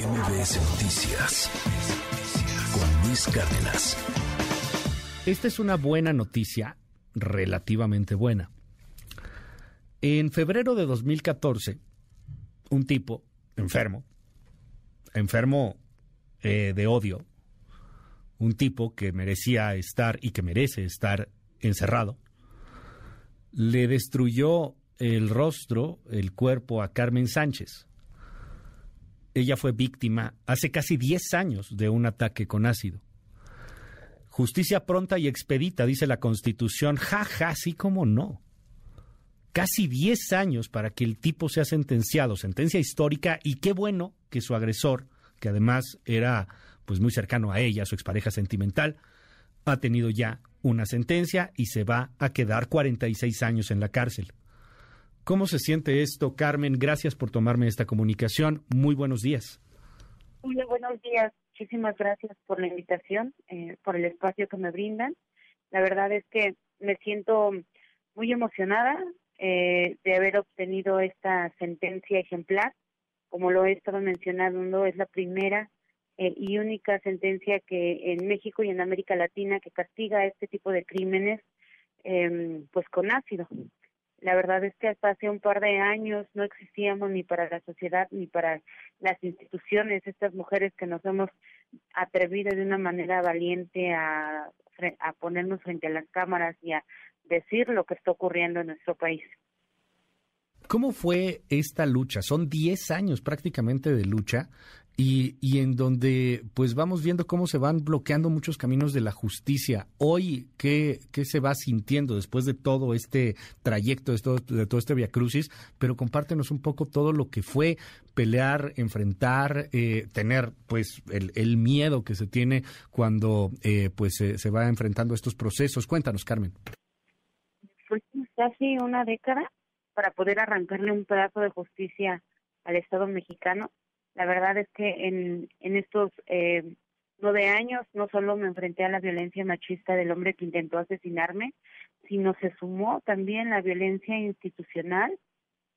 MBS Noticias con Luis Cárdenas. Esta es una buena noticia, relativamente buena. En febrero de 2014, un tipo enfermo, enfermo eh, de odio, un tipo que merecía estar y que merece estar encerrado, le destruyó el rostro, el cuerpo a Carmen Sánchez. Ella fue víctima hace casi 10 años de un ataque con ácido. Justicia pronta y expedita, dice la Constitución. Ja, ja, así como no. Casi 10 años para que el tipo sea sentenciado, sentencia histórica, y qué bueno que su agresor, que además era pues muy cercano a ella, su expareja sentimental, ha tenido ya una sentencia y se va a quedar 46 años en la cárcel. ¿Cómo se siente esto, Carmen? Gracias por tomarme esta comunicación. Muy buenos días. Muy buenos días. Muchísimas gracias por la invitación, eh, por el espacio que me brindan. La verdad es que me siento muy emocionada eh, de haber obtenido esta sentencia ejemplar. Como lo he estado mencionando, es la primera eh, y única sentencia que en México y en América Latina que castiga este tipo de crímenes em, pues con ácido. La verdad es que hasta hace un par de años no existíamos ni para la sociedad ni para las instituciones, estas mujeres que nos hemos atrevido de una manera valiente a, a ponernos frente a las cámaras y a decir lo que está ocurriendo en nuestro país. ¿Cómo fue esta lucha? Son 10 años prácticamente de lucha y, y, en donde pues vamos viendo cómo se van bloqueando muchos caminos de la justicia. Hoy, ¿qué, qué se va sintiendo después de todo este trayecto, de todo, de todo este viacrucis? Pero compártenos un poco todo lo que fue pelear, enfrentar, eh, tener pues el, el, miedo que se tiene cuando eh, pues se va enfrentando estos procesos. Cuéntanos, Carmen. Fue casi una década para poder arrancarle un pedazo de justicia al Estado mexicano. La verdad es que en, en estos eh, nueve años no solo me enfrenté a la violencia machista del hombre que intentó asesinarme, sino se sumó también la violencia institucional.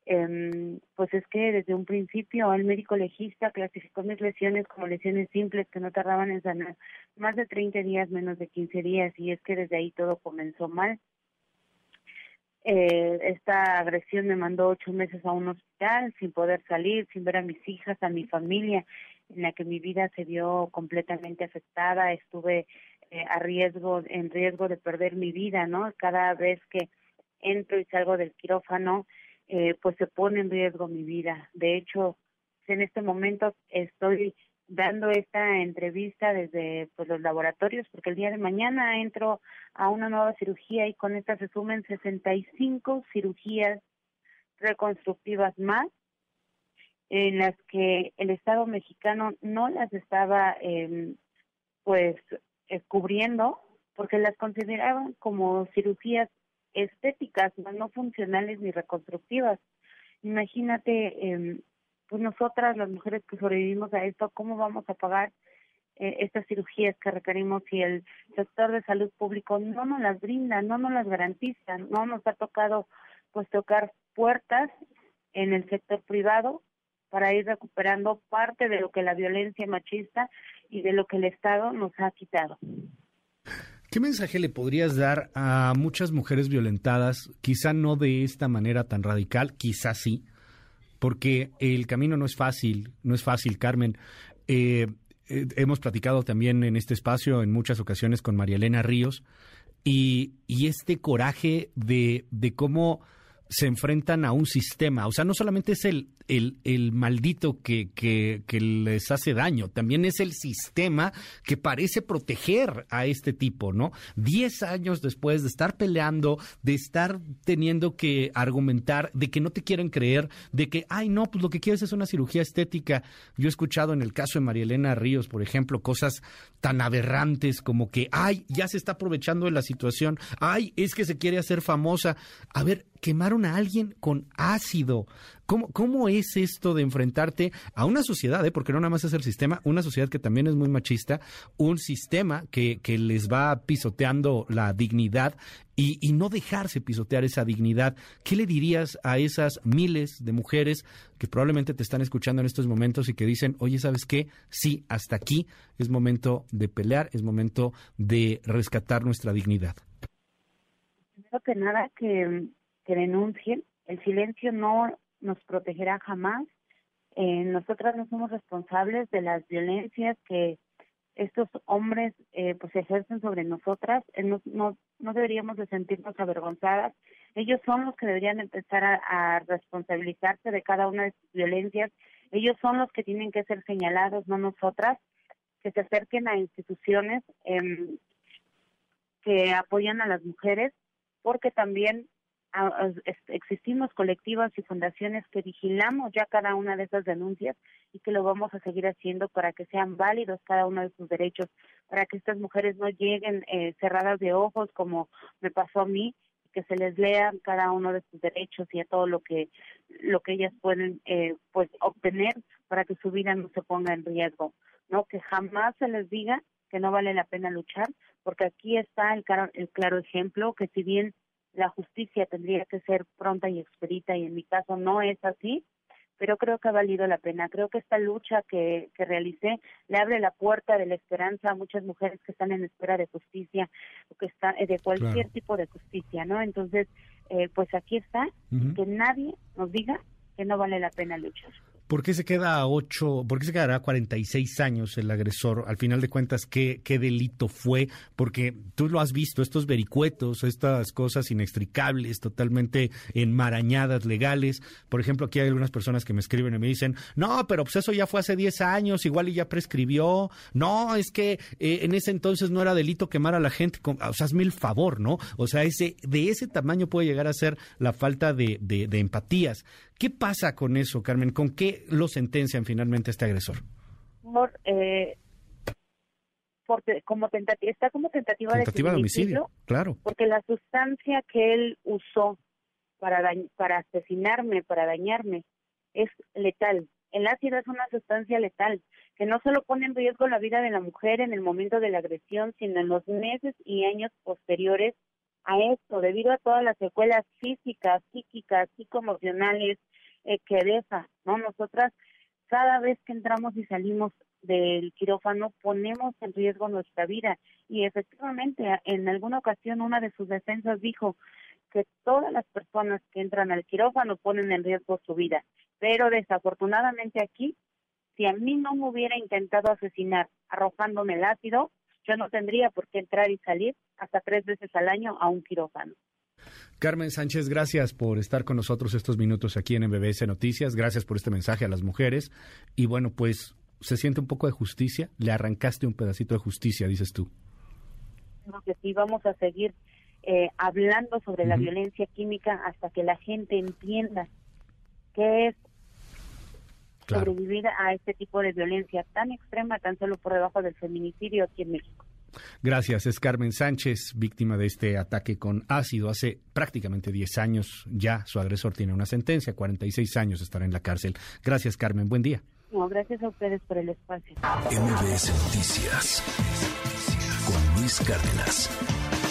Eh, pues es que desde un principio el médico legista clasificó mis lesiones como lesiones simples que no tardaban en sanar más de 30 días, menos de 15 días, y es que desde ahí todo comenzó mal. Eh, esta agresión me mandó ocho meses a un hospital sin poder salir, sin ver a mis hijas, a mi familia, en la que mi vida se vio completamente afectada. Estuve eh, a riesgo, en riesgo de perder mi vida, ¿no? Cada vez que entro y salgo del quirófano, eh, pues se pone en riesgo mi vida. De hecho, en este momento estoy dando esta entrevista desde pues, los laboratorios, porque el día de mañana entro a una nueva cirugía y con esta se sumen 65 cirugías reconstructivas más, en las que el Estado mexicano no las estaba eh, pues eh, cubriendo, porque las consideraban como cirugías estéticas, no funcionales ni reconstructivas. Imagínate eh, pues nosotras, las mujeres que sobrevivimos a esto, ¿cómo vamos a pagar eh, estas cirugías que requerimos si el sector de salud público no nos las brinda, no nos las garantiza? No nos ha tocado pues tocar puertas en el sector privado para ir recuperando parte de lo que la violencia machista y de lo que el Estado nos ha quitado. ¿Qué mensaje le podrías dar a muchas mujeres violentadas, quizá no de esta manera tan radical, quizá sí, porque el camino no es fácil, no es fácil, Carmen. Eh, eh, hemos platicado también en este espacio en muchas ocasiones con María Elena Ríos y, y este coraje de, de cómo se enfrentan a un sistema. O sea, no solamente es el, el, el maldito que, que, que, les hace daño, también es el sistema que parece proteger a este tipo, ¿no? Diez años después de estar peleando, de estar teniendo que argumentar, de que no te quieren creer, de que, ay, no, pues lo que quieres es una cirugía estética. Yo he escuchado en el caso de María Elena Ríos, por ejemplo, cosas tan aberrantes como que, ay, ya se está aprovechando de la situación, ay, es que se quiere hacer famosa. A ver, quemaron a alguien con ácido. ¿Cómo, cómo es esto de enfrentarte a una sociedad, ¿eh? porque no nada más es el sistema, una sociedad que también es muy machista, un sistema que, que les va pisoteando la dignidad y, no dejarse pisotear esa dignidad. ¿Qué le dirías a esas miles de mujeres que probablemente te están escuchando en estos momentos y que dicen, oye, ¿sabes qué? Sí, hasta aquí es momento de pelear, es momento de rescatar nuestra dignidad. Primero que nada, que denuncien. El silencio no nos protegerá jamás. Eh, nosotras no somos responsables de las violencias que estos hombres eh, pues ejercen sobre nosotras, eh, no, no, deberíamos de sentirnos avergonzadas. Ellos son los que deberían empezar a, responsabilizarse de cada una de sus violencias. Ellos son los que tienen que ser señalados, no nosotras, que se acerquen a instituciones eh, que apoyan a las mujeres, porque también existimos colectivos y fundaciones que vigilamos ya cada una de esas denuncias y que lo vamos a seguir haciendo para que sean válidos cada uno de sus derechos, para que estas mujeres no lleguen eh, cerradas de ojos como me pasó a mí, que se les lean cada uno de sus derechos y a todo lo que lo que ellas pueden eh, pues obtener para que su vida no se ponga en riesgo, no que jamás se les diga que no vale la pena luchar, porque aquí está el, el claro ejemplo que si bien la justicia tendría que ser pronta y expedita y en mi caso no es así, pero creo que ha valido la pena. Creo que esta lucha que, que realicé le abre la puerta de la esperanza a muchas mujeres que están en espera de justicia o que están eh, de cualquier tipo de justicia, ¿no? Entonces, eh, pues aquí está, que nadie nos diga que no vale la pena luchar. ¿Por qué se queda a ocho, por qué se quedará a 46 años el agresor? Al final de cuentas, ¿qué, ¿qué delito fue? Porque tú lo has visto, estos vericuetos, estas cosas inextricables, totalmente enmarañadas, legales. Por ejemplo, aquí hay algunas personas que me escriben y me dicen, no, pero pues eso ya fue hace 10 años, igual y ya prescribió. No, es que eh, en ese entonces no era delito quemar a la gente. O sea, hazme el favor, ¿no? O sea, ese, de ese tamaño puede llegar a ser la falta de, de, de empatías. ¿Qué pasa con eso, Carmen? ¿Con qué lo sentencian finalmente este agresor? Por, eh, como tentativa, está como tentativa, de, homicidio, claro. Porque la sustancia que él usó para, para asesinarme, para dañarme, es letal. El ácido es una sustancia letal que no solo pone en riesgo la vida de la mujer en el momento de la agresión, sino en los meses y años posteriores a esto, debido a todas las secuelas físicas, psíquicas, psicoemocionales eh, que deja, ¿no? Nosotras cada vez que entramos y salimos del quirófano ponemos en riesgo nuestra vida y efectivamente en alguna ocasión una de sus defensas dijo que todas las personas que entran al quirófano ponen en riesgo su vida, pero desafortunadamente aquí si a mí no me hubiera intentado asesinar arrojándome el ácido, yo no tendría por qué entrar y salir hasta tres veces al año a un quirófano. Carmen Sánchez, gracias por estar con nosotros estos minutos aquí en MBS Noticias. Gracias por este mensaje a las mujeres. Y bueno, pues se siente un poco de justicia. Le arrancaste un pedacito de justicia, dices tú. que sí, vamos a seguir eh, hablando sobre la violencia química hasta que la gente entienda qué es sobrevivir a este tipo de violencia tan extrema, tan solo por debajo del feminicidio aquí en México. Gracias. Es Carmen Sánchez, víctima de este ataque con ácido. Hace prácticamente 10 años ya su agresor tiene una sentencia, 46 años estará en la cárcel. Gracias, Carmen. Buen día. No, gracias a ustedes por el espacio. MBS Noticias con Luis Cárdenas.